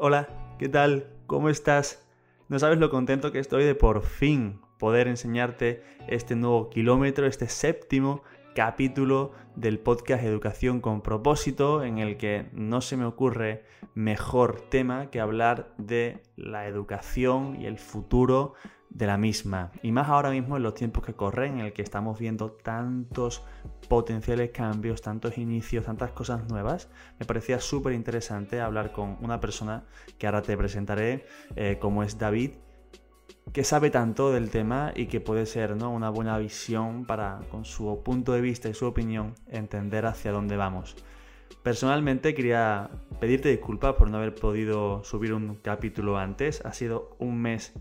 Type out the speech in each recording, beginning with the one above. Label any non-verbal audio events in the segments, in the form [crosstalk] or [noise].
Hola, ¿qué tal? ¿Cómo estás? No sabes lo contento que estoy de por fin poder enseñarte este nuevo kilómetro, este séptimo capítulo del podcast Educación con propósito, en el que no se me ocurre mejor tema que hablar de la educación y el futuro de la misma. Y más ahora mismo en los tiempos que corren, en el que estamos viendo tantos potenciales cambios, tantos inicios, tantas cosas nuevas, me parecía súper interesante hablar con una persona que ahora te presentaré, eh, como es David, que sabe tanto del tema y que puede ser ¿no? una buena visión para, con su punto de vista y su opinión, entender hacia dónde vamos. Personalmente quería pedirte disculpas por no haber podido subir un capítulo antes. Ha sido un mes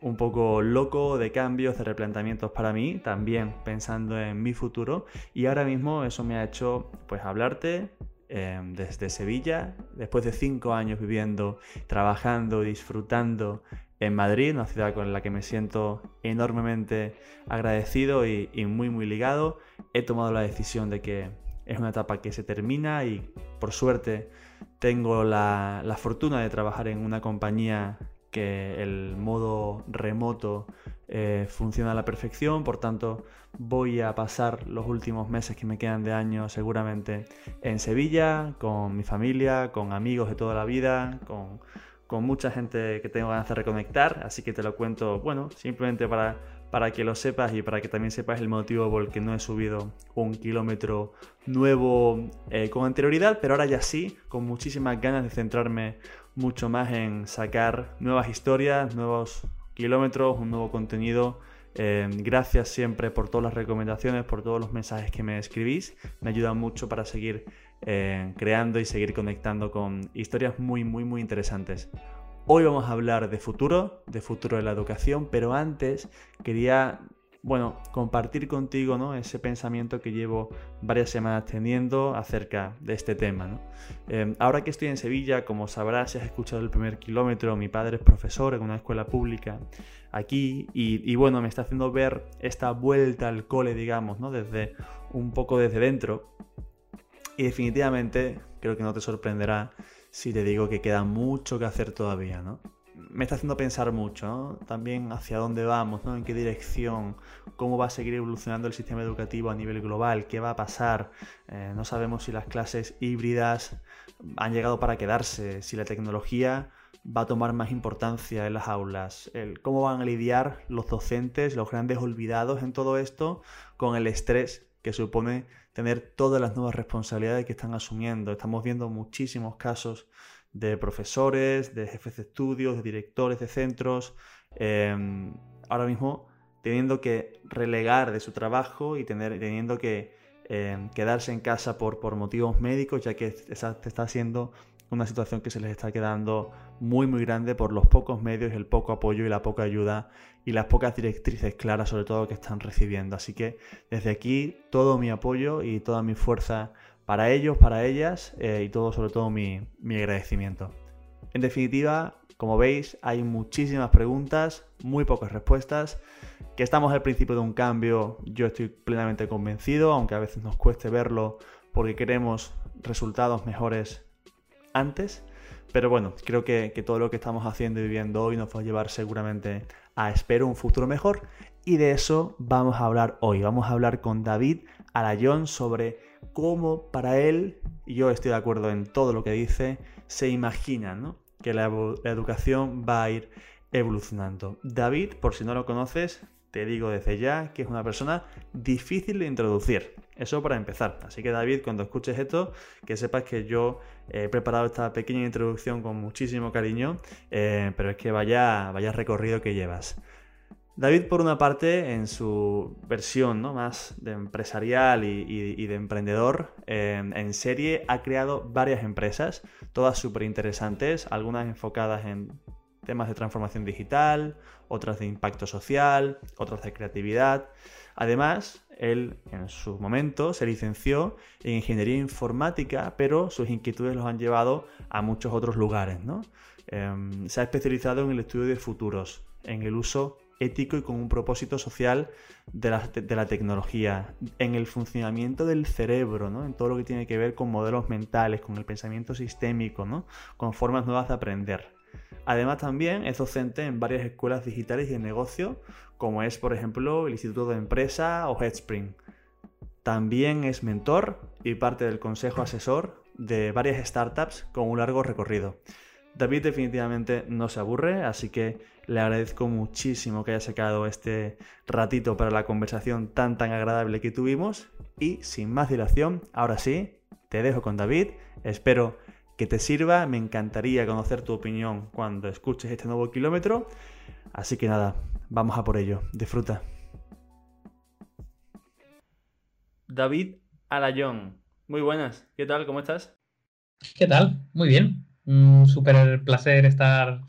un poco loco de cambios, de replanteamientos para mí, también pensando en mi futuro. Y ahora mismo eso me ha hecho pues hablarte em, desde Sevilla, después de cinco años viviendo, trabajando, disfrutando en Madrid, una ciudad con la que me siento enormemente agradecido y, muy muy ligado. He tomado la decisión de que es una etapa que se termina y por suerte tengo la, la fortuna de trabajar en una compañía que el modo remoto eh, funciona a la perfección, por tanto voy a pasar los últimos meses que me quedan de año seguramente en Sevilla, con mi familia, con amigos de toda la vida, con, con mucha gente que tengo ganas de reconectar, así que te lo cuento, bueno, simplemente para, para que lo sepas y para que también sepas el motivo por el que no he subido un kilómetro nuevo eh, con anterioridad, pero ahora ya sí, con muchísimas ganas de centrarme mucho más en sacar nuevas historias, nuevos kilómetros, un nuevo contenido. Eh, gracias siempre por todas las recomendaciones, por todos los mensajes que me escribís. Me ayudan mucho para seguir eh, creando y seguir conectando con historias muy, muy, muy interesantes. Hoy vamos a hablar de futuro, de futuro de la educación, pero antes quería bueno, compartir contigo ¿no? ese pensamiento que llevo varias semanas teniendo acerca de este tema. Em, ahora que estoy en Sevilla, como sabrás si has escuchado el primer kilómetro, mi padre es profesor en una escuela pública aquí y, bueno, me está haciendo ver esta vuelta al cole, digamos, ¿no? desde un poco desde dentro. Y definitivamente creo que no te sorprenderá si te digo que queda mucho que hacer todavía, ¿no? Me está haciendo pensar mucho. También hacia dónde vamos, ¿no? En qué dirección, cómo va a seguir evolucionando el sistema educativo a nivel global, qué va a pasar. Eh, no sabemos si las clases híbridas han llegado para quedarse, si la tecnología va a tomar más importancia en las aulas, cómo van a lidiar los docentes, los grandes olvidados en todo esto, con el estrés que supone tener todas las nuevas responsabilidades que están asumiendo. Estamos viendo muchísimos casos de profesores, de jefes de estudios, de directores de centros, em, ahora mismo teniendo que relegar de su trabajo y tener, teniendo que em, quedarse en casa por, por motivos médicos, ya que está, está siendo una situación que se les está quedando muy muy grande por los pocos medios, el poco apoyo y la poca ayuda y las pocas directrices claras sobre todo que están recibiendo. Así que desde aquí todo mi apoyo y toda mi fuerza para ellos, para ellas eh, y todo, sobre todo mi, agradecimiento. En definitiva, como veis, hay muchísimas preguntas, muy pocas respuestas. Que estamos al principio de un cambio, yo estoy plenamente convencido, aunque a veces nos cueste verlo porque queremos resultados mejores antes. Pero bueno, creo que, que, todo lo que estamos haciendo y viviendo hoy nos va a llevar seguramente a, espero, un futuro mejor. Y de eso vamos a hablar hoy. Vamos a hablar con David Alayón sobre cómo para él, y yo estoy de acuerdo en todo lo que dice, se imagina que la, educación va a ir evolucionando. David, por si no lo conoces, te digo desde ya que es una persona difícil de introducir. Eso para empezar. Así que David, cuando escuches esto, que sepas que yo he preparado esta pequeña introducción con muchísimo cariño, eh, pero es que vaya, vaya recorrido que llevas. David, por una parte, en su versión ¿no? más de empresarial y, de emprendedor en serie, ha creado varias empresas, todas súper interesantes, algunas enfocadas en temas de transformación digital, otras de impacto social, otras de creatividad. Además, él en su momento se licenció en ingeniería informática, pero sus inquietudes los han llevado a muchos otros lugares. ¿no? Em, se ha especializado en el estudio de futuros, en el uso ético y con un propósito social de la, tecnología, en el funcionamiento del cerebro, ¿no? en todo lo que tiene que ver con modelos mentales, con el pensamiento sistémico, ¿no? con formas nuevas de aprender. Además también es docente en varias escuelas digitales y de negocio, como es por ejemplo el Instituto de Empresa o Headspring. También es mentor y parte del consejo asesor de varias startups con un largo recorrido. David definitivamente no se aburre, así que le agradezco muchísimo que haya sacado este ratito para la conversación tan tan agradable que tuvimos. Y sin más dilación, ahora sí, te dejo con David. Espero que te sirva. Me encantaría conocer tu opinión cuando escuches este nuevo kilómetro. Así que nada, vamos a por ello. Disfruta. David Alayón. Muy buenas. ¿Qué tal? ¿Cómo estás? ¿Qué tal? Muy bien. Un súper placer estar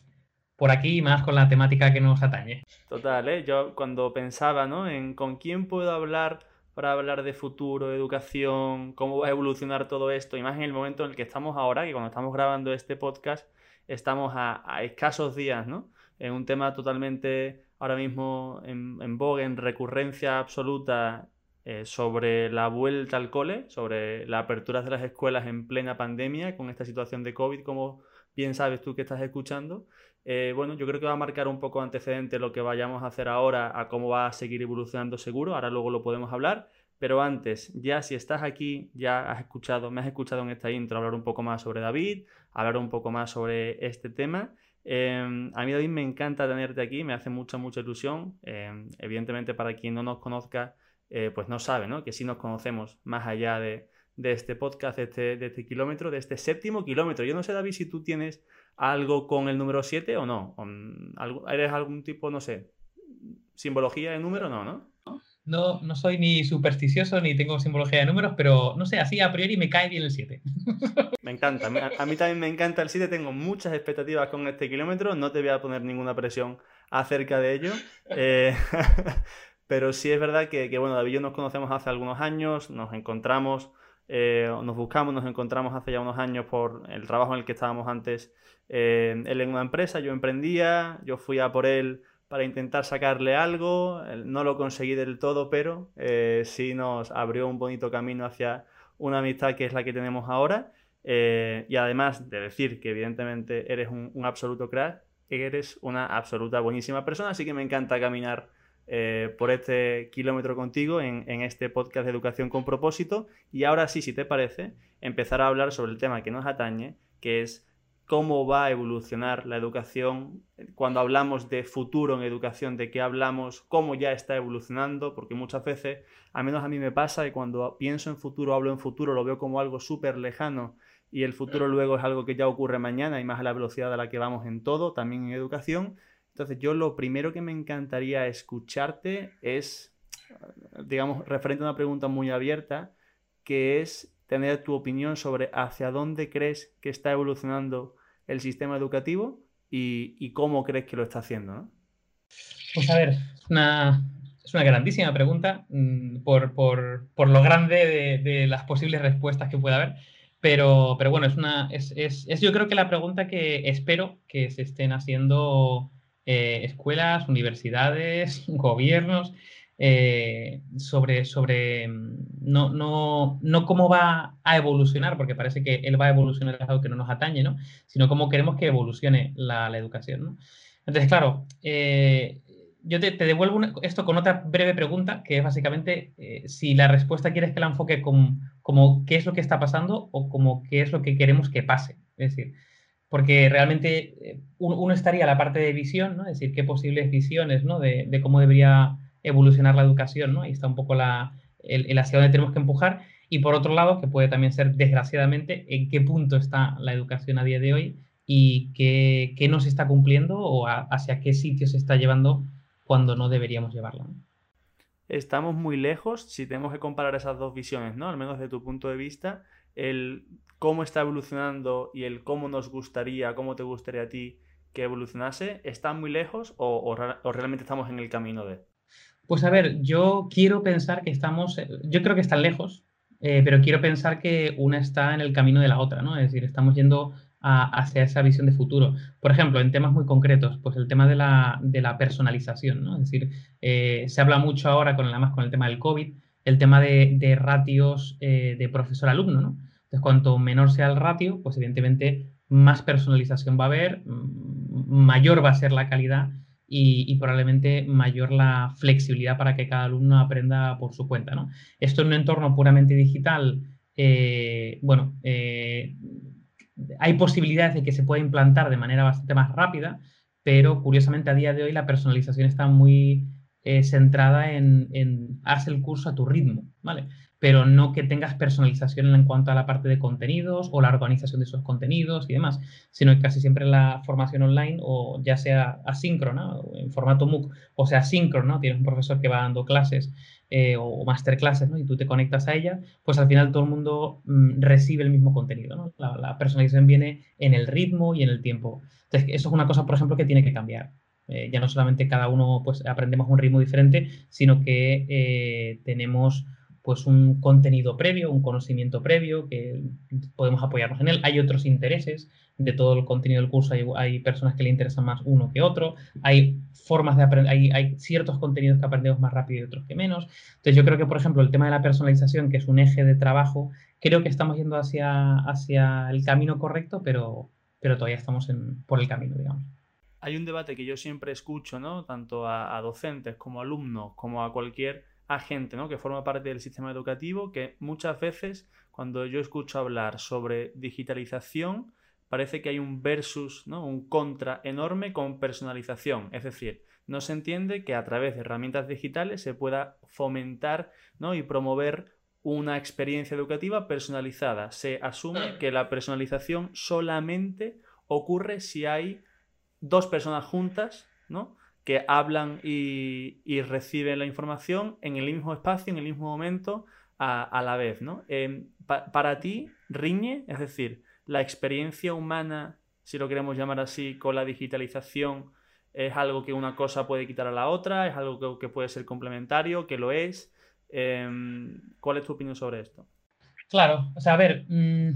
por aquí, más con la temática que nos atañe. Total, ¿eh? Yo cuando pensaba, ¿no? En con quién puedo hablar para hablar de futuro, educación, cómo va a evolucionar todo esto, y más en el momento en el que estamos ahora, que cuando estamos grabando este podcast, estamos a, escasos días, ¿no? En un tema totalmente ahora mismo en, en vogue, en recurrencia absoluta eh, sobre la vuelta al cole, sobre la apertura de las escuelas en plena pandemia con esta situación de COVID, como bien sabes tú que estás escuchando. Eh, bueno, yo creo que va a marcar un poco antecedente lo que vayamos a hacer ahora a cómo va a seguir evolucionando seguro, ahora luego lo podemos hablar, pero antes, ya si estás aquí, ya has escuchado, me has escuchado en esta intro hablar un poco más sobre David, hablar un poco más sobre este tema. Em, a mí David me encanta tenerte aquí, me hace mucha, mucha ilusión. Em, evidentemente para quien no nos conozca, eh, pues no sabe, ¿no? Que sí nos conocemos más allá de, este podcast, de este, de este, kilómetro, de este séptimo kilómetro. Yo no sé, David, si tú tienes algo con el número 7 o no. ¿Eres algún tipo, no sé, simbología de número? No, ¿no? No, no soy ni supersticioso ni tengo simbología de números, pero no sé, así a priori me cae bien el 7. [laughs] Me encanta, a mí también me encanta el 7, tengo muchas expectativas con este kilómetro, no te voy a poner ninguna presión acerca de ello. Eh, [laughs] Pero sí es verdad que, bueno, David y yo nos conocemos hace algunos años, nos encontramos, eh, nos buscamos, nos encontramos hace ya unos años por el trabajo en el que estábamos antes. Eh, él en una empresa, yo emprendía, yo fui a por él para intentar sacarle algo, no lo conseguí del todo, pero eh, sí nos abrió un bonito camino hacia una amistad que es la que tenemos ahora. y además de decir que evidentemente eres un, un absoluto crack, eres una absoluta buenísima persona, así que me encanta caminar eh, por este kilómetro contigo en, este podcast de Educación con propósito. Y ahora sí, si te parece, empezar a hablar sobre el tema que nos atañe, que es cómo va a evolucionar la educación, cuando hablamos de futuro en educación, de qué hablamos, cómo ya está evolucionando, porque muchas veces, al menos a mí me pasa, y cuando pienso en futuro, hablo en futuro, lo veo como algo súper lejano y el futuro luego es algo que ya ocurre mañana y más a la velocidad a la que vamos en todo, también en educación. Entonces yo lo primero que me encantaría escucharte es, digamos, referente a una pregunta muy abierta, que es tener tu opinión sobre hacia dónde crees que está evolucionando el sistema educativo y, cómo crees que lo está haciendo. ¿no? Pues a ver, es una, grandísima pregunta mm, por, lo grande de, las posibles respuestas que pueda haber. Pero, pero bueno, es, una, es, es, es yo creo que la pregunta que espero que se estén haciendo eh, escuelas, universidades, [laughs] gobiernos, eh, sobre, sobre mm, no, no, no, cómo va a evolucionar, porque parece que él va a evolucionar algo que no nos atañe, ¿no? sino cómo queremos que evolucione la, educación. ¿no? Entonces, claro, eh, yo te, devuelvo esto con otra breve pregunta, que es básicamente si la respuesta quieres que la enfoque como, como qué es lo que está pasando o como qué es lo que queremos que pase. Es decir, porque realmente eh, uno estaría la parte de visión, ¿no? Es decir, qué posibles visiones, ¿no? De, cómo debería evolucionar la educación, ¿no? Ahí está un poco la, el, hacia dónde tenemos que empujar. Y por otro lado, que puede también ser, desgraciadamente, en qué punto está la educación a día de hoy y qué, qué no se está cumpliendo o hacia qué sitio se está llevando cuando no deberíamos llevarla. Estamos muy lejos si tenemos que comparar esas dos visiones, ¿no? Al menos de tu punto de vista, el cómo está evolucionando y el cómo nos gustaría, cómo te gustaría a ti que evolucionase, ¿están muy lejos o, realmente estamos en el camino de? Pues a ver, yo quiero pensar que estamos, yo creo que están lejos, eh, pero quiero pensar que una está en el camino de la otra, ¿no? Es decir, estamos yendo hacia esa visión de futuro. Por ejemplo, en temas muy concretos, pues el tema de la, personalización, ¿no? Es decir, eh, se habla mucho ahora, con, además con el tema del COVID, el tema de, ratios eh, de profesor-alumno, ¿no? Entonces, cuanto menor sea el ratio, pues evidentemente más personalización va a haber, mayor va a ser la calidad y, probablemente mayor la flexibilidad para que cada alumno aprenda por su cuenta. ¿no? Esto en un entorno puramente digital, eh, bueno, eh, hay posibilidades de que se pueda implantar de manera bastante más rápida, pero curiosamente a día de hoy la personalización está muy eh, centrada en, en haz el curso a tu ritmo, ¿vale? Pero no que tengas personalización en cuanto a la parte de contenidos o la organización de esos contenidos y demás, sino que casi siempre la formación online, o ya sea asíncrona, en formato MOOC, o sea asíncrona, tienes un profesor que va dando clases eh, o masterclasses, ¿no? Y tú te conectas a ella, pues al final todo el mundo mm, recibe el mismo contenido, ¿no? La, personalización viene en el ritmo y en el tiempo. Entonces, eso es una cosa, por ejemplo, que tiene que cambiar. Eh, ya no solamente cada uno pues aprendemos un ritmo diferente, sino que eh, tenemos pues un contenido previo, un conocimiento previo, que podemos apoyarnos en él. Hay otros intereses de todo el contenido del curso, hay, personas que le interesan más uno que otro, hay formas de aprender, hay, ciertos contenidos que aprendemos más rápido y otros que menos. Entonces yo creo que, por ejemplo, el tema de la personalización, que es un eje de trabajo, creo que estamos yendo hacia, hacia el camino correcto, pero, pero todavía estamos por el camino, digamos. Hay un debate que yo siempre escucho, ¿no? Tanto a, a docentes como a alumnos, como a cualquier a gente ¿no? que forma parte del sistema educativo que muchas veces cuando yo escucho hablar sobre digitalización parece que hay un versus, ¿no? un contra enorme con personalización. Es decir, no se entiende que a través de herramientas digitales se pueda fomentar ¿no? y promover una experiencia educativa personalizada. Se asume que la personalización solamente ocurre si hay dos personas juntas, ¿no? Que hablan y, reciben la información en el mismo espacio, en el mismo momento, a, la vez, ¿no? Em, para ti, riñe, es decir, la experiencia humana, si lo queremos llamar así, con la digitalización, es algo que una cosa puede quitar a la otra, es algo que, puede ser complementario, que lo es. Em, ¿Cuál es tu opinión sobre esto? Claro, o sea, a ver, mm,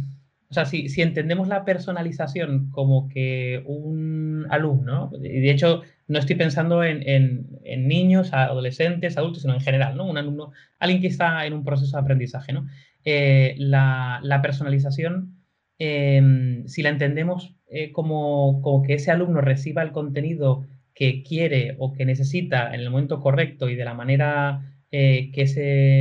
o sea, si, si, entendemos la personalización como que un alumno, y de hecho no estoy pensando en, niños, adolescentes, adultos, sino en general, ¿no? Un alumno, alguien que está en un proceso de aprendizaje, ¿no? Eh, la, personalización, em, si la entendemos eh, como, que ese alumno reciba el contenido que quiere o que necesita en el momento correcto y de la manera eh, que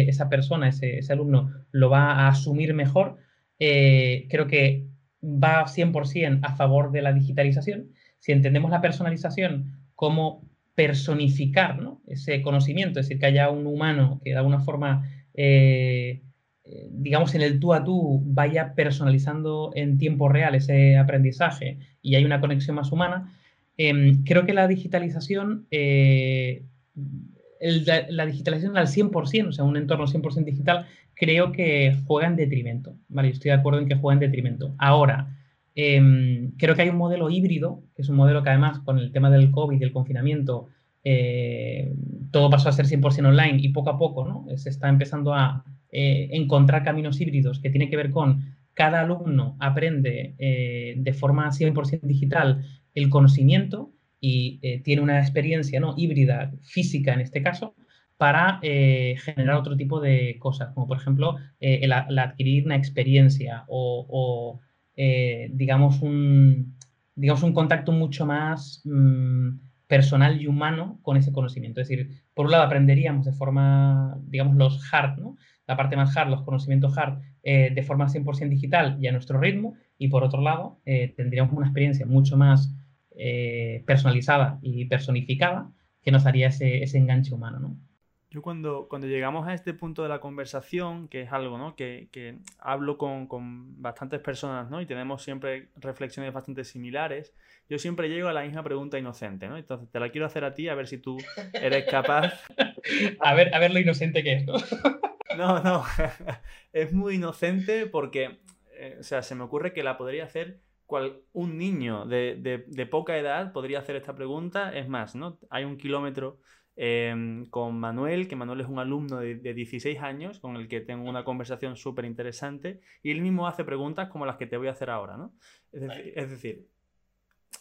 esa persona, ese, ese alumno, lo va a asumir mejor, creo que va 100% a favor de la digitalización. Si entendemos la personalización como personificar ese conocimiento, es decir, que haya un humano que de alguna forma, eh, eh, digamos, en el tú a tú vaya personalizando en tiempo real ese aprendizaje y hay una conexión más humana, em, creo que la digitalización la digitalización al 100%, o sea, un entorno 100% digital, creo que juega en detrimento. Vale, estoy de acuerdo en que juega en detrimento. Ahora, em, creo que hay un modelo híbrido, que es un modelo que además con el tema del COVID y el confinamiento, eh, todo pasó a ser 100% online y poco a poco ¿no? se está empezando a eh, encontrar caminos híbridos que tiene que ver con cada alumno aprende eh, de forma 100% digital el conocimiento y tiene una experiencia ¿no? híbrida, física en este caso, para generar otro tipo de cosas, como por ejemplo eh, el, adquirir una experiencia o, eh, digamos, un, digamos, un contacto mucho más mm, personal y humano con ese conocimiento. Es decir, por un lado aprenderíamos de forma, digamos, los hard, ¿no? la parte más hard, los conocimientos hard, de forma 100% digital y a nuestro ritmo, y por otro lado tendríamos una experiencia mucho más personalizada y personificada que nos haría ese, ese enganche humano. ¿no? Yo cuando, cuando llegamos a este punto de la conversación, que es algo ¿no? que, que hablo con, con, bastantes personas ¿no? y tenemos siempre reflexiones bastante similares, yo siempre llego a la misma pregunta inocente. ¿no? Entonces te la quiero hacer a ti a ver si tú eres capaz. [laughs] a, ver, a ver lo inocente que es. ¿no? [laughs] no, no. [laughs] es muy inocente porque eh, o sea, se me ocurre que la podría hacer cual, un niño de, de, de poca edad podría hacer esta pregunta. Es más, ¿no? hay un kilómetro Em, con Manuel, que Manuel es un alumno de, 16 años con el que tengo una conversación súper interesante y él mismo hace preguntas como las que te voy a hacer ahora, ¿no? Es decir,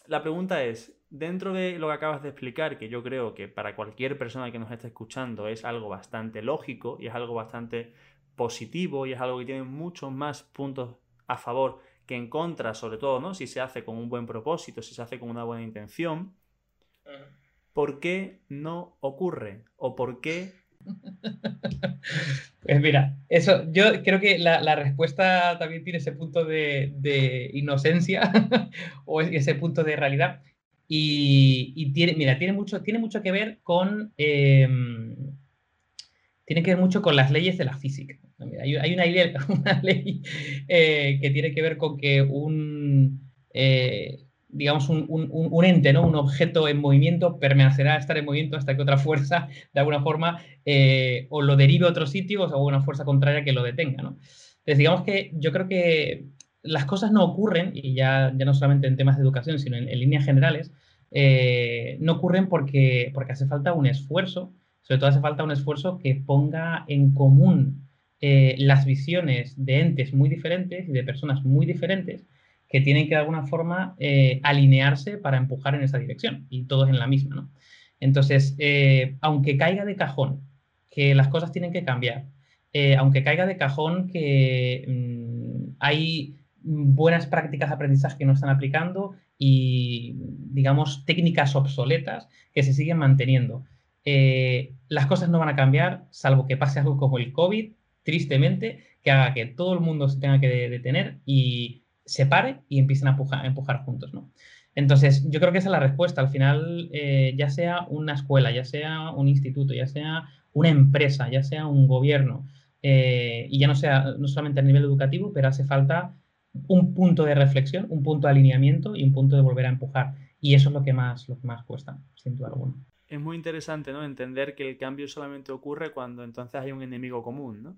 la pregunta es, dentro de lo que acabas de explicar, que yo creo que para cualquier persona que nos esté escuchando es algo bastante lógico y es algo bastante positivo y es algo que tiene muchos más puntos a favor que en contra, sobre todo, ¿no? Si se hace con un buen propósito, si se hace con una buena intención. ¿Por qué no ocurre? ¿O por qué [laughs] Pues mira, eso, yo creo que la, respuesta también tiene ese punto de, inocencia [laughs] o ese punto de realidad. Y, tiene, mira, tiene mucho, tiene mucho que ver con. Em, tiene que ver mucho con las leyes de la física. hay, [laughs] una, ley, eh, que tiene que ver con que un. Eh, digamos, un, un, ente, ¿no? un objeto en movimiento, permanecerá estar en movimiento hasta que otra fuerza, de alguna forma, eh, o lo derive a otro sitio o una fuerza contraria que lo detenga. ¿no? Entonces, digamos que yo creo que las cosas no ocurren, y ya, ya no solamente en temas de educación, sino en, líneas generales, eh, no ocurren porque, porque hace falta un esfuerzo, sobre todo hace falta un esfuerzo que ponga en común eh, las visiones de entes muy diferentes y de personas muy diferentes, que tienen que de alguna forma eh, alinearse para empujar en esa dirección y todos en la misma. ¿no? Entonces, eh, aunque caiga de cajón que las cosas tienen que cambiar, eh, aunque caiga de cajón que mm, hay buenas prácticas de aprendizaje que no están aplicando y, digamos, técnicas obsoletas que se siguen manteniendo. las cosas no van a cambiar, salvo que pase algo como el COVID, tristemente, que haga que todo el mundo se tenga que detener y se pare y empiecen a empujar, juntos, ¿no? Entonces, yo creo que esa es la respuesta. Al final, eh, ya sea una escuela, ya sea un instituto, ya sea una empresa, ya sea un gobierno, eh, y ya no sea no solamente a nivel educativo, pero hace falta un punto de reflexión, un punto de alineamiento y un punto de volver a empujar. Y eso es lo que más, lo que más cuesta, sin duda alguna. Es muy interesante, ¿no? Entender que el cambio solamente ocurre cuando entonces hay un enemigo común, ¿no?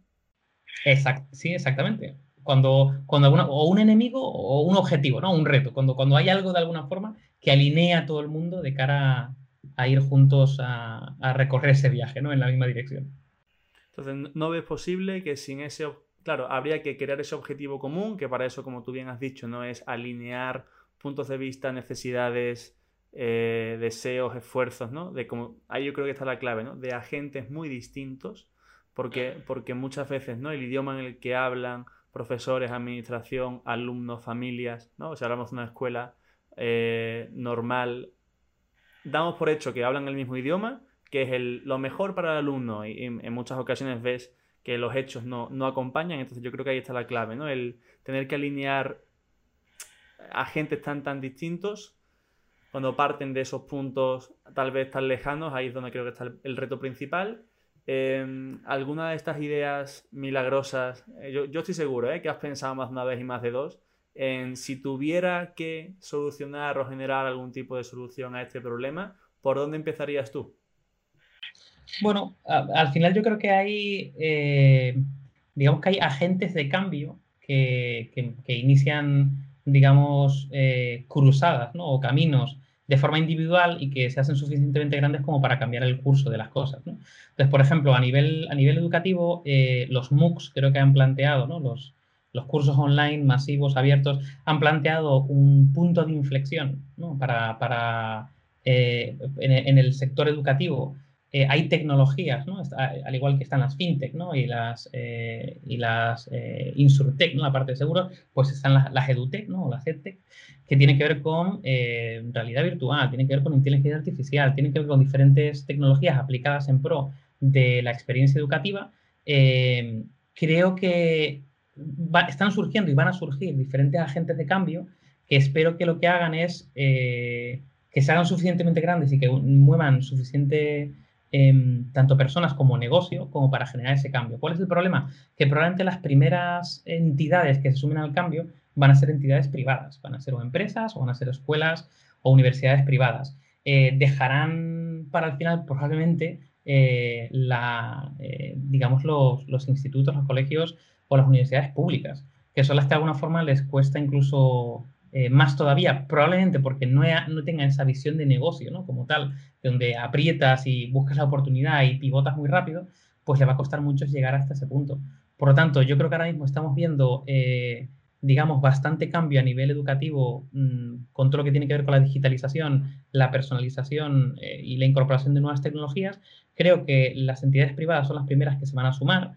Sí, exactamente cuando, cuando o un enemigo o un objetivo, ¿no? Un reto, cuando, cuando hay algo de alguna forma que alinea a todo el mundo de cara a, ir juntos a, recorrer ese viaje, ¿no? En la misma dirección. Entonces, ¿no ves posible que sin ese... Claro, habría que crear ese objetivo común, que para eso, como tú bien has dicho, no es alinear puntos de vista, necesidades, eh, deseos, esfuerzos, ¿no? De como, ahí yo creo que está la clave, ¿no? De agentes muy distintos, porque, porque muchas veces, ¿no? El idioma en el que hablan, profesores, administración, alumnos, familias, ¿no? O sea, hablamos de una escuela eh, normal, damos por hecho que hablan el mismo idioma, que es el, lo mejor para el alumno, y, en muchas ocasiones ves que los hechos no, acompañan, entonces yo creo que ahí está la clave, ¿no? El tener que alinear agentes tan tan distintos cuando parten de esos puntos tal vez tan lejanos, ahí es donde creo que está el reto principal Em, alguna de estas ideas milagrosas, eh, yo, estoy seguro eh, que has pensado más de una vez y más de dos, en si tuviera que solucionar o generar algún tipo de solución a este problema, ¿por dónde empezarías tú? Bueno, al final yo creo que hay, eh, digamos que hay agentes de cambio que, inician, digamos, cruzadas ¿no? o caminos de forma individual y que se hacen suficientemente grandes como para cambiar el curso de las cosas. Entonces, por ejemplo, a nivel, a nivel educativo, eh, los MOOCs creo que han planteado, los, los cursos online masivos, abiertos, han planteado un punto de inflexión para, para eh, en, el sector educativo eh, hay tecnologías, ¿no? al igual que están las fintech ¿no? y las, eh, y las eh, insurtech, ¿no? la parte de seguros, pues están las, las edutech ¿no? o las que tienen que ver con realidad virtual, tienen que ver con inteligencia artificial, tienen que ver con diferentes tecnologías aplicadas en pro de la experiencia educativa. creo que están surgiendo y van a surgir diferentes agentes de cambio que espero que lo que hagan es que se hagan suficientemente grandes y que muevan suficiente Em, tanto personas como negocio, como para generar ese cambio. ¿Cuál es el problema? Que probablemente las primeras entidades que se sumen al cambio van a ser entidades privadas, van a ser empresas, o van a ser escuelas o universidades privadas. Eh, dejarán para el final probablemente eh, la, eh, digamos los, los, institutos, los colegios o las universidades públicas, que son las que de alguna forma les cuesta incluso eh, más todavía, probablemente porque no, no tengan esa visión de negocio, ¿no? Como tal, donde aprietas y buscas la oportunidad y pivotas muy rápido, pues le va a costar mucho llegar hasta ese punto. Por lo tanto, yo creo que ahora mismo estamos viendo eh, digamos, bastante cambio a nivel educativo mm, con todo lo que tiene que ver con la digitalización, la personalización eh, y la incorporación de nuevas tecnologías, creo que las entidades privadas son las primeras que se van a sumar.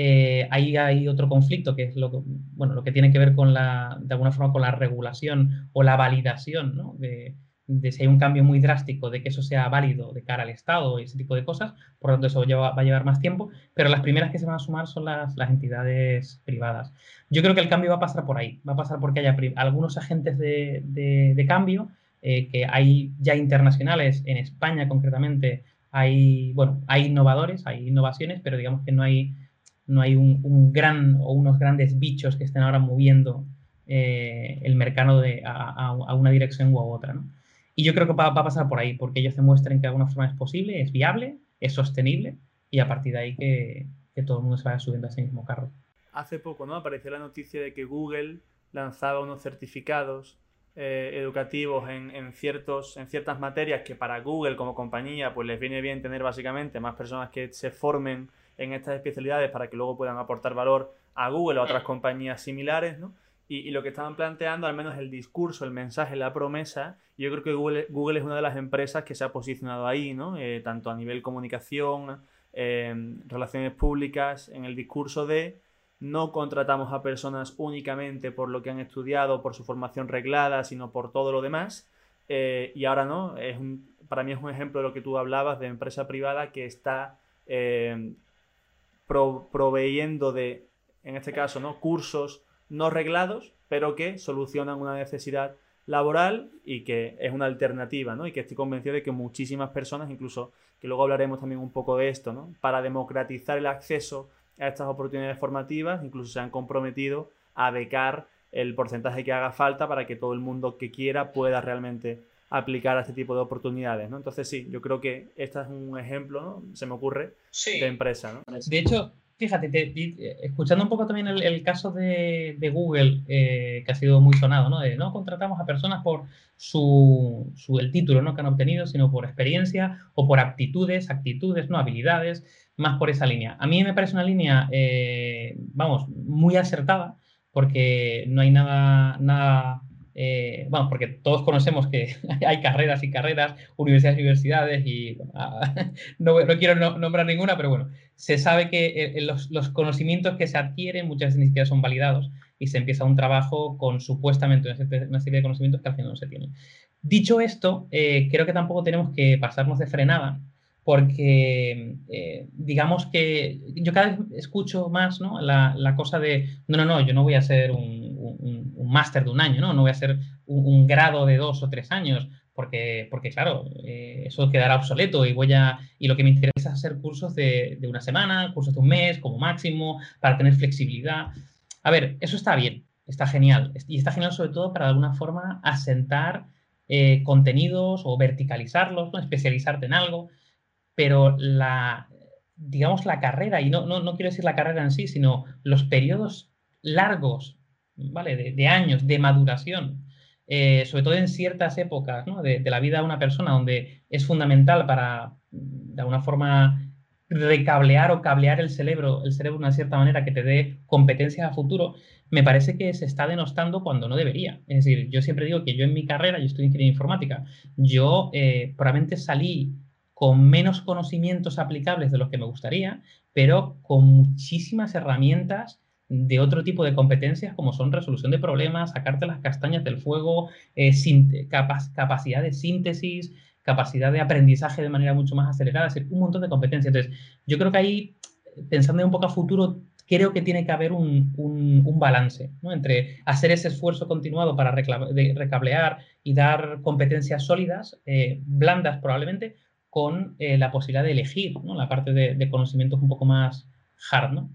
Eh, ahí hay otro conflicto que es lo que, bueno, lo que tiene que ver con la, de alguna forma con la regulación o la validación ¿no? de, si hay un cambio muy drástico, de que eso sea válido de cara al Estado y ese tipo de cosas, por lo tanto eso va a llevar más tiempo, pero las primeras que se van a sumar son las, las entidades privadas. Yo creo que el cambio va a pasar por ahí, va a pasar porque haya algunos agentes de, de, cambio eh, que hay ya internacionales, en España concretamente, hay, bueno, hay innovadores, hay innovaciones, pero digamos que no hay, no hay un, un gran o unos grandes bichos que estén ahora moviendo eh, el mercado a, a, una dirección u otra. ¿no? Y yo creo que va, a pasar por ahí, porque ellos demuestren que de alguna forma es posible, es viable, es sostenible, y a partir de ahí que, todo el mundo se vaya subiendo a ese mismo carro. Hace poco, ¿no? Apareció la noticia de que Google lanzaba unos certificados eh, educativos en, ciertos, en ciertas materias que para Google como compañía pues les viene bien tener básicamente más personas que se formen en estas especialidades para que luego puedan aportar valor a Google o a otras compañías similares, ¿no? Y, lo que estaban planteando, al menos el discurso, el mensaje, la promesa, yo creo que Google, Google es una de las empresas que se ha posicionado ahí, ¿no? Eh, tanto a nivel comunicación, eh, relaciones públicas, en el discurso de no contratamos a personas únicamente por lo que han estudiado, por su formación reglada, sino por todo lo demás. Eh, y ahora no, para mí es un ejemplo de lo que tú hablabas de empresa privada que está proveyendo de, en este caso, ¿no? cursos no reglados, pero que solucionan una necesidad laboral y que es una alternativa, ¿no? Y que estoy convencido de que muchísimas personas, incluso que luego hablaremos también un poco de esto, ¿no? Para democratizar el acceso a estas oportunidades formativas, incluso se han comprometido a becar el porcentaje que haga falta para que todo el mundo que quiera pueda realmente aplicar a este tipo de oportunidades, ¿no? Entonces sí, yo creo que este es un ejemplo, ¿no? Se me ocurre, de empresa, ¿no? De hecho, Fíjate, escuchando un poco también el, caso de, Google, eh, que ha sido muy sonado, ¿no? De no contratamos a personas por su, el título ¿no? que han obtenido, sino por experiencia o por aptitudes, actitudes, no habilidades, más por esa línea. A mí me parece una línea, eh, vamos, muy acertada, porque no hay nada, nada eh, bueno, porque todos conocemos que [laughs] hay carreras y carreras, universidades y universidades, y [laughs] no, no, quiero nombrar ninguna, pero bueno, se sabe que eh, los, los, conocimientos que se adquieren muchas veces ni siquiera son validados y se empieza un trabajo con supuestamente una serie de conocimientos que al final no se tienen. Dicho esto, eh, creo que tampoco tenemos que pasarnos de frenada porque digamos que yo cada vez escucho más ¿no? la, la, cosa de, no, no, no, yo no voy a ser un, máster de un año, ¿no? No voy a hacer un, grado de dos o tres años, porque, porque claro, eh, eso quedará obsoleto y voy a, y lo que me interesa es hacer cursos de, una semana, cursos de un mes como máximo, para tener flexibilidad. A ver, eso está bien, está genial, y está genial sobre todo para de alguna forma asentar eh, contenidos o verticalizarlos, ¿no? especializarte en algo, pero la, digamos, la carrera, y no, no, no quiero decir la carrera en sí, sino los periodos largos ¿vale? De, años, de maduración, eh, sobre todo en ciertas épocas de, la vida de una persona donde es fundamental para, de alguna forma, recablear o cablear el cerebro, el cerebro de una cierta manera que te dé competencias a futuro, me parece que se está denostando cuando no debería. Es decir, yo siempre digo que yo en mi carrera, yo estoy en ingeniería informática, yo eh, probablemente salí con menos conocimientos aplicables de los que me gustaría, pero con muchísimas herramientas de otro tipo de competencias como son resolución de problemas, sacarte las castañas del fuego, eh, capacidad de síntesis, capacidad de aprendizaje de manera mucho más acelerada, es decir, un montón de competencias. Entonces, yo creo que ahí, pensando un poco a futuro, creo que tiene que haber un, balance entre hacer ese esfuerzo continuado para recablear y dar competencias sólidas, eh, blandas probablemente, con eh, la posibilidad de elegir la parte de, de conocimientos un poco más hard, ¿no?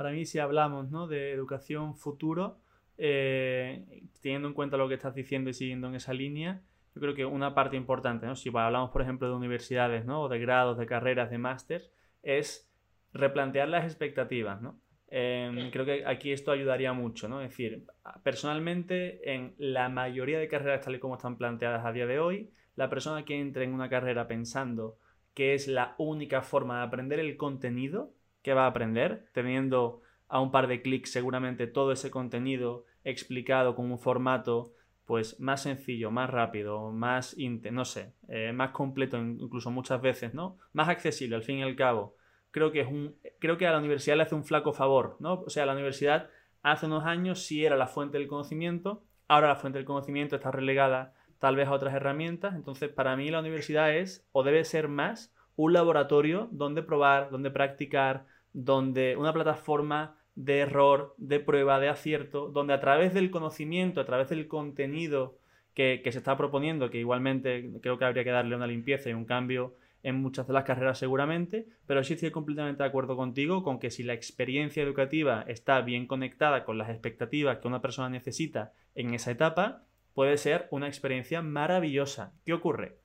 Para mí, si hablamos ¿no? de educación futuro, eh, teniendo en cuenta lo que estás diciendo y siguiendo en esa línea, yo creo que una parte importante, ¿no? si hablamos, por ejemplo, de universidades, ¿no? o de grados, de carreras, de máster, es replantear las expectativas. ¿no? Em, creo que aquí esto ayudaría mucho, ¿no? Es decir, personalmente, en la mayoría de carreras tal y como están planteadas a día de hoy, la persona que entre en una carrera pensando que es la única forma de aprender el contenido, que va a aprender, teniendo a un par de clics seguramente todo ese contenido explicado con un formato pues más sencillo, más rápido, más, no sé, eh, más completo incluso muchas veces, ¿no? Más accesible al fin y al cabo. Creo que, es un, creo que a la universidad le hace un flaco favor, ¿no? O sea, la universidad hace unos años sí era la fuente del conocimiento, ahora la fuente del conocimiento está relegada tal vez a otras herramientas, entonces para mí la universidad es o debe ser más un laboratorio donde probar, donde practicar, donde una plataforma de error, de prueba, de acierto, donde a través del conocimiento, a través del contenido que, se está proponiendo, que igualmente creo que habría que darle una limpieza y un cambio en muchas de las carreras seguramente, pero sí estoy completamente de acuerdo contigo con que si la experiencia educativa está bien conectada con las expectativas que una persona necesita en esa etapa, puede ser una experiencia maravillosa. ¿Qué ocurre?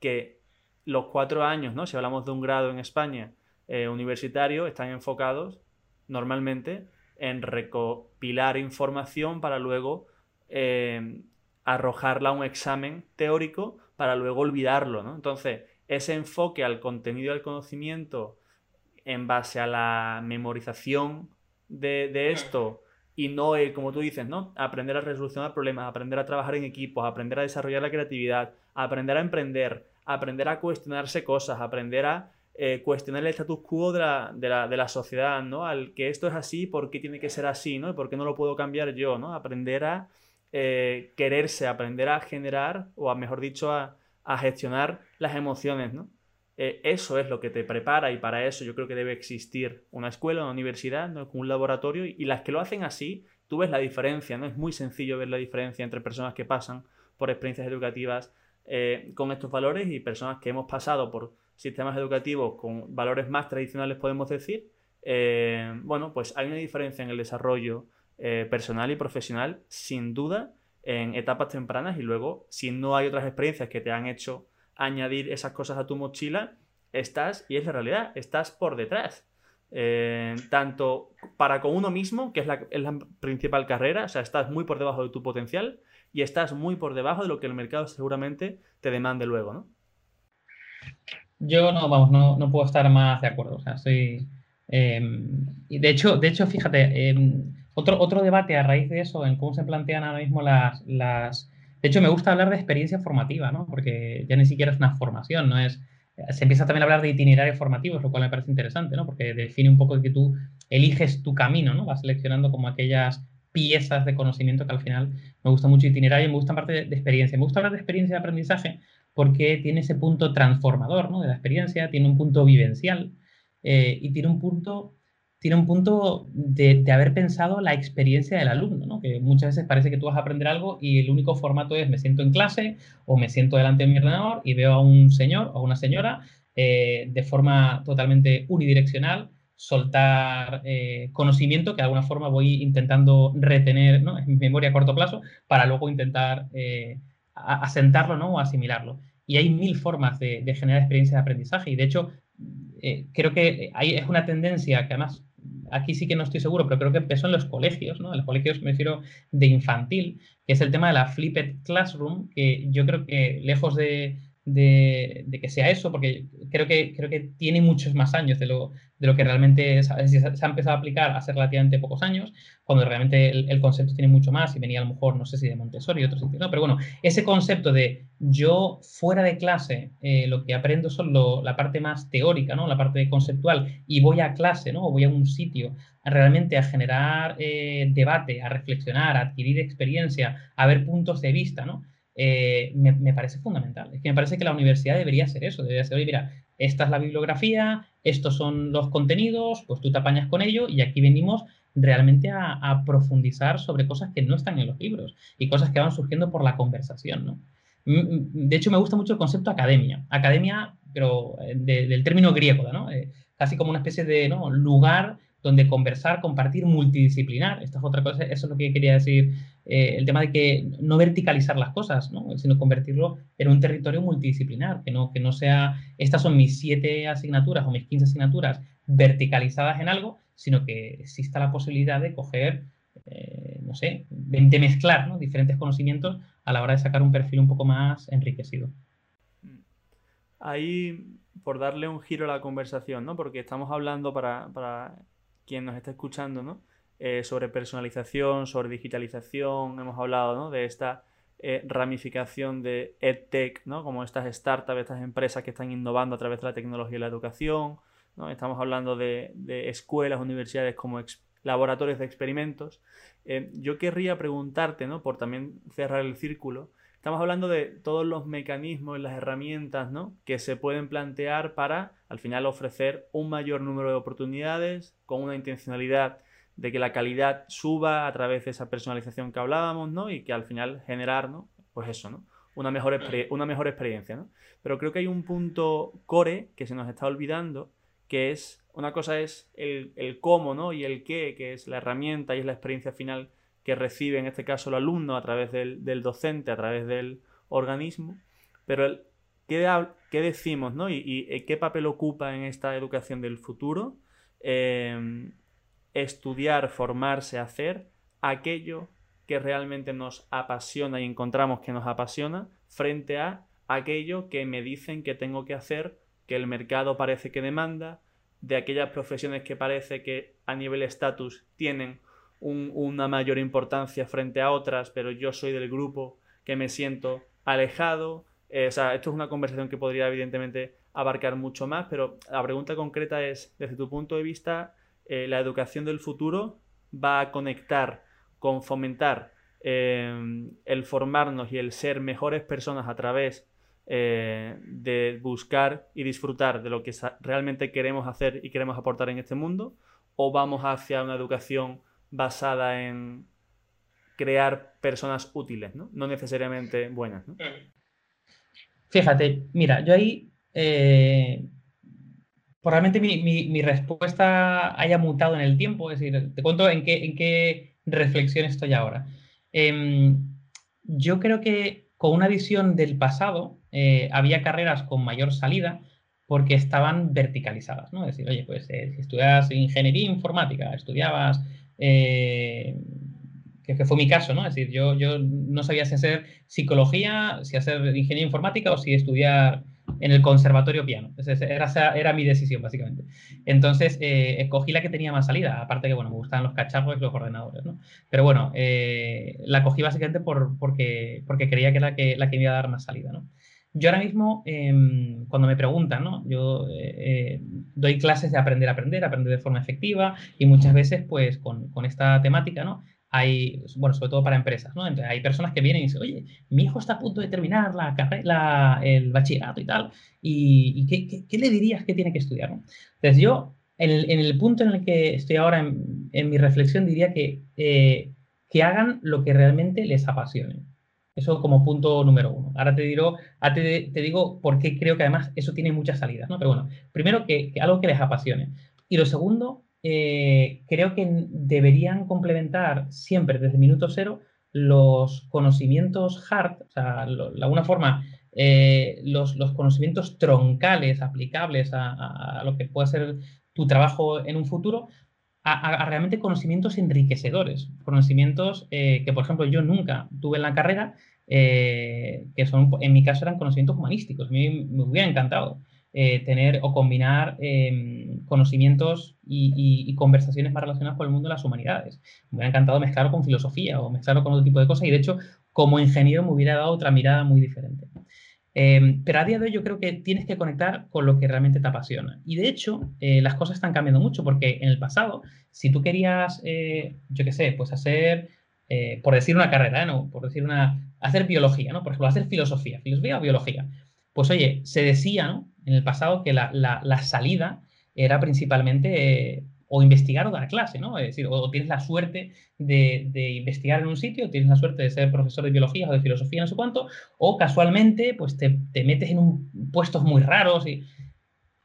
Que los cuatro años, ¿no? Si hablamos de un grado en España eh, universitario, están enfocados normalmente en recopilar información para luego eh, arrojarla a un examen teórico para luego olvidarlo, ¿no? Entonces, ese enfoque al contenido del conocimiento en base a la memorización de, esto y no, como tú dices, ¿no? Aprender a resolucionar problemas, aprender a trabajar en equipos, aprender a desarrollar la creatividad, aprender a emprender, aprender a cuestionarse cosas, aprender a eh, cuestionar el status quo de la, sociedad, ¿no? Al que esto es así, ¿por qué tiene que ser así, ¿no? ¿Por qué no lo puedo cambiar yo, ¿no? Aprender a eh, quererse, aprender a generar, o a, mejor dicho, a, gestionar las emociones, ¿no? Eh, eso es lo que te prepara y para eso yo creo que debe existir una escuela, una universidad, ¿no? un laboratorio y, las que lo hacen así, tú ves la diferencia, ¿no? Es muy sencillo ver la diferencia entre personas que pasan por experiencias educativas con estos valores y personas que hemos pasado por sistemas educativos con valores más tradicionales, podemos decir, eh, bueno, pues hay una diferencia en el desarrollo eh, personal y profesional, sin duda, en etapas tempranas y luego, si no hay otras experiencias que te han hecho añadir esas cosas a tu mochila, estás, y es la realidad, estás por detrás. Eh, tanto para con uno mismo, que es la, es la, principal carrera, o sea, estás muy por debajo de tu potencial y estás muy por debajo de lo que el mercado seguramente te demande luego, ¿no? Yo no, vamos, no, no puedo estar más de acuerdo. O sea, soy. Em, y de hecho, de hecho, fíjate, em, otro, otro debate a raíz de eso, en cómo se plantean ahora mismo las, las. De hecho, me gusta hablar de experiencia formativa, ¿no? Porque ya ni siquiera es una formación, no es. Se empieza también a hablar de itinerarios formativos, lo cual me parece interesante, ¿no? Porque define un poco que tú eliges tu camino, ¿no? Vas seleccionando como aquellas piezas de conocimiento que al final me gusta mucho itinerario me gusta parte de, de experiencia. Me gusta hablar de experiencia de aprendizaje porque tiene ese punto transformador ¿no? de la experiencia, tiene un punto vivencial eh, y tiene un punto, tiene un punto de, haber pensado la experiencia del alumno, ¿no? que muchas veces parece que tú vas a aprender algo y el único formato es me siento en clase o me siento delante de mi ordenador y veo a un señor o una señora eh, de forma totalmente unidireccional soltar eh, conocimiento que de alguna forma voy intentando retener ¿no? en memoria a corto plazo para luego intentar asentarlo ¿no? o asimilarlo. Y hay mil formas de, generar experiencia de aprendizaje. Y de hecho, eh, creo que hay, es una tendencia que además aquí sí que no estoy seguro, pero creo que empezó en los colegios, ¿no? En los colegios me refiero de infantil, que es el tema de la flipped classroom, que yo creo que lejos de, de, que sea eso, porque creo que, creo que tiene muchos más años de lo, de lo que realmente se, ha empezado a aplicar hace relativamente pocos años, cuando realmente el, concepto tiene mucho más y venía a lo mejor, no sé si de Montessori y otros pero bueno, ese concepto de yo fuera de clase eh, lo que aprendo son la parte más teórica, ¿no? la parte conceptual, y voy a clase, ¿no? o voy a un sitio realmente a generar eh, debate, a reflexionar, a adquirir experiencia, a ver puntos de vista, ¿no? Eh, me, parece fundamental. Es que me parece que la universidad debería ser eso, debería ser, oye, mira, esta es la bibliografía, estos son los contenidos, pues tú te apañas con ello y aquí venimos realmente a, profundizar sobre cosas que no están en los libros y cosas que van surgiendo por la conversación, ¿no? Mm, mm, de hecho, me gusta mucho el concepto academia. Academia, pero eh, del término griego, ¿no? Eh, casi como una especie de lugar donde conversar, compartir, multidisciplinar. Esta es otra cosa, eso es lo que quería decir, eh, el tema de que no verticalizar las cosas, ¿no? sino convertirlo en un territorio multidisciplinar, que no, que no sea, estas son mis siete asignaturas o mis 15 asignaturas verticalizadas en algo, sino que exista la posibilidad de coger, eh, no sé, de, mezclar diferentes conocimientos a la hora de sacar un perfil un poco más enriquecido. Ahí, por darle un giro a la conversación, ¿no? Porque estamos hablando para quien nos está escuchando, ¿no? eh, sobre personalización, sobre digitalización, hemos hablado de esta eh, ramificación de EdTech, ¿no? como estas startups, estas empresas que están innovando a través de la tecnología y la educación. ¿no? Estamos hablando de, escuelas, universidades como laboratorios de experimentos. Eh, yo querría preguntarte, ¿no? por también cerrar el círculo, estamos hablando de todos los mecanismos y las herramientas ¿no? que se pueden plantear para al final ofrecer un mayor número de oportunidades con una intencionalidad de que la calidad suba a través de esa personalización que hablábamos, ¿no? Y que al final generar, ¿no? Pues eso, ¿no? Una mejor, una mejor experiencia, ¿no? Pero creo que hay un punto core que se nos está olvidando, que es, una cosa es el, cómo, ¿no? Y el qué, que es la herramienta y es la experiencia final que recibe, en este caso, el alumno a través del, docente, a través del organismo, pero ¿qué, ¿qué, decimos, ¿no? Y, eh, qué papel ocupa en esta educación del futuro. Eh, estudiar, formarse, hacer aquello que realmente nos apasiona y encontramos que nos apasiona frente a aquello que me dicen que tengo que hacer, que el mercado parece que demanda, de aquellas profesiones que parece que a nivel estatus tienen una mayor importancia frente a otras, pero yo soy del grupo que me siento alejado. Eh, o sea, esto es una conversación que podría evidentemente abarcar mucho más, pero la pregunta concreta es, desde tu punto de vista, eh, la educación del futuro va a conectar con fomentar eh, el formarnos y el ser mejores personas a través de buscar y disfrutar de lo que realmente queremos hacer y queremos aportar en este mundo, o vamos hacia una educación basada en crear personas útiles, no, no necesariamente buenas. Fíjate, mira, yo ahí probablemente mi, respuesta haya mutado en el tiempo, es decir, te cuento en qué, en qué reflexión estoy ahora. Em, yo creo que con una visión del pasado eh, había carreras con mayor salida porque estaban verticalizadas, ¿no? Es decir, oye, pues eh, si estudias ingeniería informática, estudiabas, eh, que, fue mi caso, ¿no? Es decir, yo, yo no sabía si hacer psicología, si hacer ingeniería informática o si estudiar en el conservatorio piano. Era, era mi decisión, básicamente. Entonces, eh, escogí la que tenía más salida. Aparte que, bueno, me gustaban los cacharros y los ordenadores, ¿no? Pero bueno, eh, la cogí básicamente por, porque, porque creía que era la que, la que me iba a dar más salida, ¿no? Yo ahora mismo, em, cuando me preguntan, ¿no? Yo eh, doy clases de aprender a aprender, aprender de forma efectiva y muchas veces, pues, con, con esta temática, ¿no? hay, bueno, sobre todo para empresas, ¿no? Entonces, hay personas que vienen y dicen, oye, mi hijo está a punto de terminar la carrera, el bachillerato y tal, y, ¿qué, qué, le dirías que tiene que estudiar? ¿no? Entonces, yo, en el, en el, punto en el que estoy ahora en, en mi reflexión, diría que, eh, que hagan lo que realmente les apasione. Eso como punto número uno. Ahora te digo, te, te, digo por qué creo que además eso tiene muchas salidas, ¿no? Pero bueno, primero que, algo que les apasione. Y lo segundo, eh, creo que deberían complementar siempre desde minuto cero los conocimientos hard, o sea, de alguna forma, eh, los, conocimientos troncales aplicables a, lo que pueda ser tu trabajo en un futuro, a, realmente conocimientos enriquecedores, conocimientos eh, que, por ejemplo, yo nunca tuve en la carrera, que son, en mi caso eran conocimientos humanísticos, a mí me hubiera encantado. Eh, tener o combinar em, conocimientos y, conversaciones más relacionadas con el mundo de las humanidades. Me hubiera encantado mezclarlo con filosofía o mezclarlo con otro tipo de cosas y de hecho como ingeniero me hubiera dado otra mirada muy diferente. Em, pero a día de hoy yo creo que tienes que conectar con lo que realmente te apasiona. Y de hecho, eh, las cosas están cambiando mucho porque en el pasado, si tú querías, eh, yo qué sé, pues hacer, por decir una carrera, ¿no? Por decir una, hacer biología, ¿no? Por ejemplo, hacer filosofía, filosofía o biología. Pues oye, se decía, ¿no? en el pasado que la, salida era principalmente eh, o investigar o dar clase, ¿no? Es decir, o, tienes la suerte de, investigar en un sitio, tienes la suerte de ser profesor de biología o de filosofía, no sé cuánto, o casualmente, pues te, metes en un, puestos muy raros y...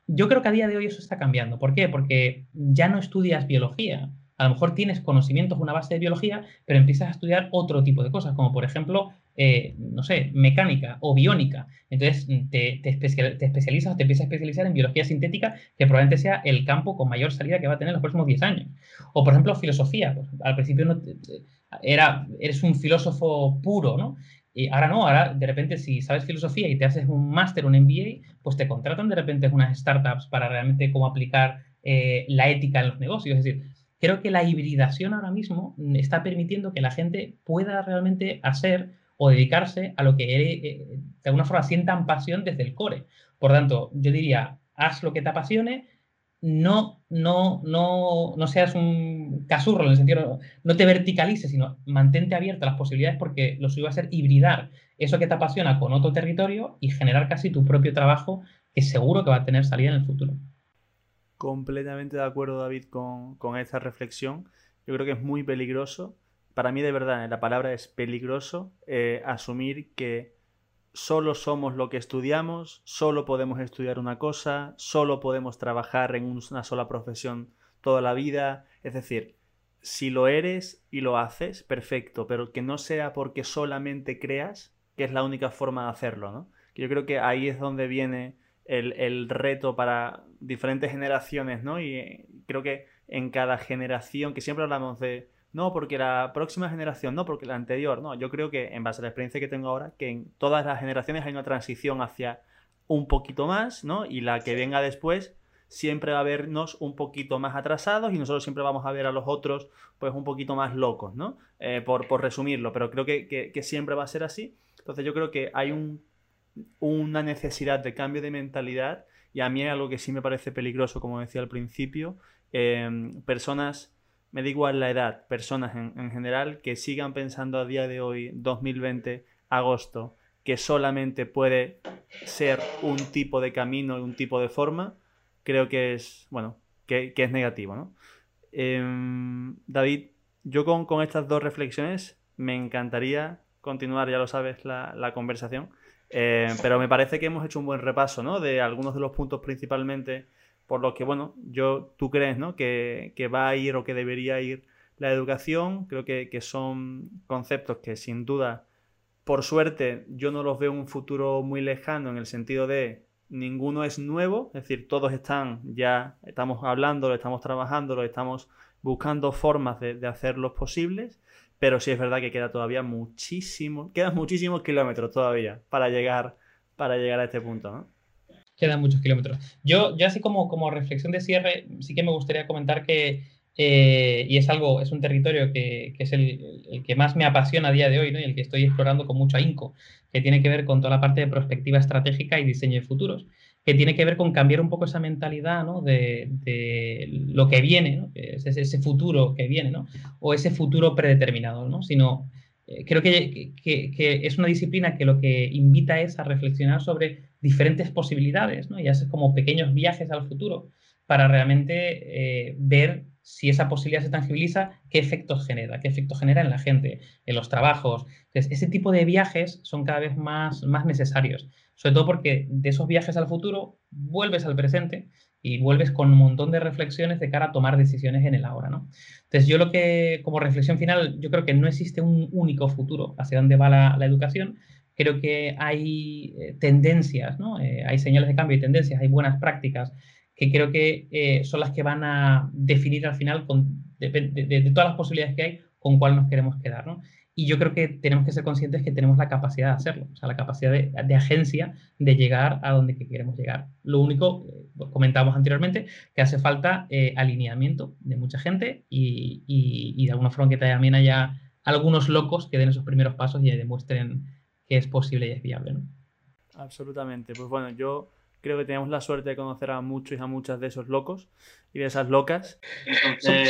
Yo creo que a día de hoy eso está cambiando. ¿Por qué? Porque ya no estudias biología. A lo mejor tienes conocimientos, una base de biología, pero empiezas a estudiar otro tipo de cosas, como por ejemplo eh, no sé, mecánica o biónica. Entonces mm, te, te, especializas o te empiezas a especializar en biología sintética, que probablemente sea el campo con mayor salida que va a tener en los próximos 10 años. O, por ejemplo, filosofía. Pues, al principio no era, eres un filósofo puro, ¿no? Y ahora no, ahora de repente si sabes filosofía y te haces un máster, un MBA, pues te contratan de repente unas startups para realmente cómo aplicar eh, la ética en los negocios. Es decir, creo que la hibridación ahora mismo está permitiendo que la gente pueda realmente hacer o dedicarse a lo que eh, de alguna forma sientan pasión desde el core. Por tanto, yo diría, haz lo que te apasione, no, no, no, no seas un casurro en el sentido, no te verticalices, sino mantente abierta a las posibilidades porque lo suyo va a ser hibridar eso que te apasiona con otro territorio y generar casi tu propio trabajo que seguro que va a tener salida en el futuro. Completamente de acuerdo, David, con, esta reflexión. Yo creo que es muy peligroso. Para mí, de verdad, la palabra es peligroso eh, asumir que solo somos lo que estudiamos, solo podemos estudiar una cosa, solo podemos trabajar en una sola profesión toda la vida. Es decir, si lo eres y lo haces, perfecto, pero que no sea porque solamente creas que es la única forma de hacerlo, ¿no? Yo creo que ahí es donde viene el, reto para diferentes generaciones, ¿no? Y eh, creo que en cada generación, que siempre hablamos de, no, porque la próxima generación, no, porque la anterior, no, yo creo que en base a la experiencia que tengo ahora, que en todas las generaciones hay una transición hacia un poquito más, ¿no? Y la que venga después siempre va a vernos un poquito más atrasados y nosotros siempre vamos a ver a los otros pues un poquito más locos, ¿no? Eh, por, resumirlo, pero creo que, siempre va a ser así. Entonces yo creo que hay un, una necesidad de cambio de mentalidad y a mí algo que sí me parece peligroso, como decía al principio, em, personas, me da igual la edad, personas en, en general que sigan pensando a día de hoy, 2020, agosto, que solamente puede ser un tipo de camino un tipo de forma, creo que es, bueno, que, es negativo, ¿no? Em, David, yo con, estas dos reflexiones me encantaría continuar, ya lo sabes, la, conversación, eh, pero me parece que hemos hecho un buen repaso, ¿no? De algunos de los puntos principalmente por los que, bueno, yo, tú crees, ¿no? Que, va a ir o que debería ir la educación. Creo que, son conceptos que sin duda, por suerte, yo no los veo un futuro muy lejano en el sentido de ninguno es nuevo, es decir, todos están ya, estamos hablando, estamos trabajando, estamos buscando formas de, hacerlos posibles, pero sí es verdad que queda todavía muchísimo, quedan muchísimos kilómetros todavía para llegar, para llegar a este punto, ¿no? Quedan muchos kilómetros. Yo, yo así como, como reflexión de cierre, sí que me gustaría comentar que, eh, y es algo, es un territorio que, es el, que más me apasiona a día de hoy, ¿no? Y el que estoy explorando con mucho ahínco, que tiene que ver con toda la parte de prospectiva estratégica y diseño de futuros, que tiene que ver con cambiar un poco esa mentalidad ¿no? de, lo que viene, ese, futuro que viene, ¿no? o ese futuro predeterminado, ¿no? sino eh, creo que, es una disciplina que lo que invita es a reflexionar sobre diferentes posibilidades ¿no? y hacer como pequeños viajes al futuro para realmente eh, ver si esa posibilidad se tangibiliza, qué efectos genera, qué efectos genera en la gente, en los trabajos. Entonces, ese tipo de viajes son cada vez más, necesarios, sobre todo porque de esos viajes al futuro vuelves al presente y vuelves con un montón de reflexiones de cara a tomar decisiones en el ahora, ¿no? Entonces, yo lo que, como reflexión final, yo creo que no existe un único futuro hacia dónde va la, educación, creo que hay eh, tendencias, ¿no? Eh, hay señales de cambio y tendencias, hay buenas prácticas que creo que eh, son las que van a definir al final, con, de, todas las posibilidades que hay, con cuál nos queremos quedar. ¿no? Y yo creo que tenemos que ser conscientes que tenemos la capacidad de hacerlo, o sea, la capacidad de, agencia de llegar a donde queremos llegar. Lo único, eh, comentábamos anteriormente, que hace falta eh, alineamiento de mucha gente y, y, de alguna forma que también haya algunos locos que den esos primeros pasos y demuestren que es posible y es viable. ¿no? Absolutamente. Pues bueno, yo creo que tenemos la suerte de conocer a muchos y a muchas de esos locos y de esas locas.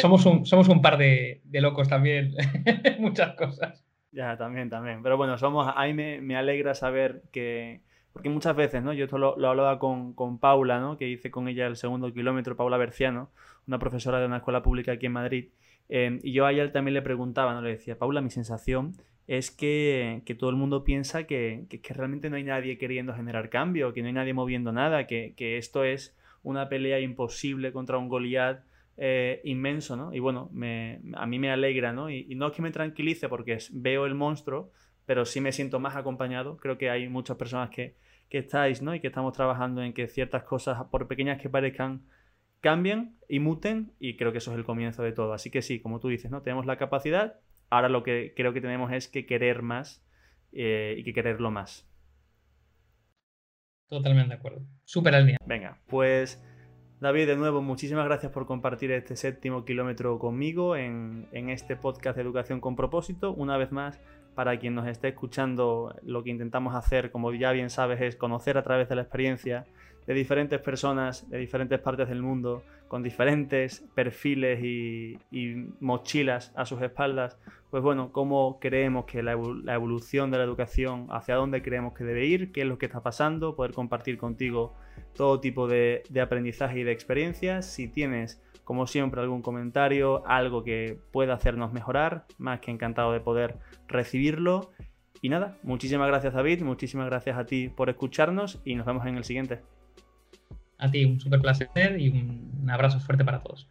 somos, un, somos un par de, locos también, [laughs] muchas cosas. Ya, también, también. Pero bueno, somos, ahí me, me alegra saber que, porque muchas veces, ¿no? Yo esto lo, hablaba con, con, Paula, ¿no? Que hice con ella el segundo kilómetro, Paula Berciano, una profesora de una escuela pública aquí en Madrid. Eh, y yo a ella también le preguntaba, ¿no? Le decía, Paula, mi sensación es que, todo el mundo piensa que, realmente no hay nadie queriendo generar cambio, que no hay nadie moviendo nada, que, esto es una pelea imposible contra un Goliat eh, inmenso, ¿no? Y bueno, a mí me alegra, ¿no? Y, no es que me tranquilice porque veo el monstruo, pero sí me siento más acompañado. Creo que hay muchas personas que, que estáis, ¿no? Y que estamos trabajando en que ciertas cosas, por pequeñas que parezcan, cambien y muten y creo que eso es el comienzo de todo. Así que sí, como tú dices, ¿no? Tenemos la capacidad Ahora lo que creo que tenemos es que querer más eh, y que quererlo más. Totalmente de acuerdo. Súper alineado. Venga, pues David, de nuevo, muchísimas gracias por compartir este séptimo kilómetro conmigo en, en, este podcast de Educación con propósito. Una vez más, para quien nos esté escuchando, lo que intentamos hacer, como ya bien sabes, es conocer a través de la experiencia de diferentes personas de diferentes partes del mundo, con diferentes perfiles y, mochilas a sus espaldas, pues bueno, cómo creemos que la, evolución de la educación, hacia dónde creemos que debe ir, qué es lo que está pasando, poder compartir contigo todo tipo de, de aprendizaje y de experiencias. Si tienes, como siempre, algún comentario, algo que pueda hacernos mejorar, más que encantado de poder recibirlo. Y nada, muchísimas gracias David, muchísimas gracias a ti por escucharnos y nos vemos en el siguiente. A ti un súper placer y un abrazo fuerte para todos.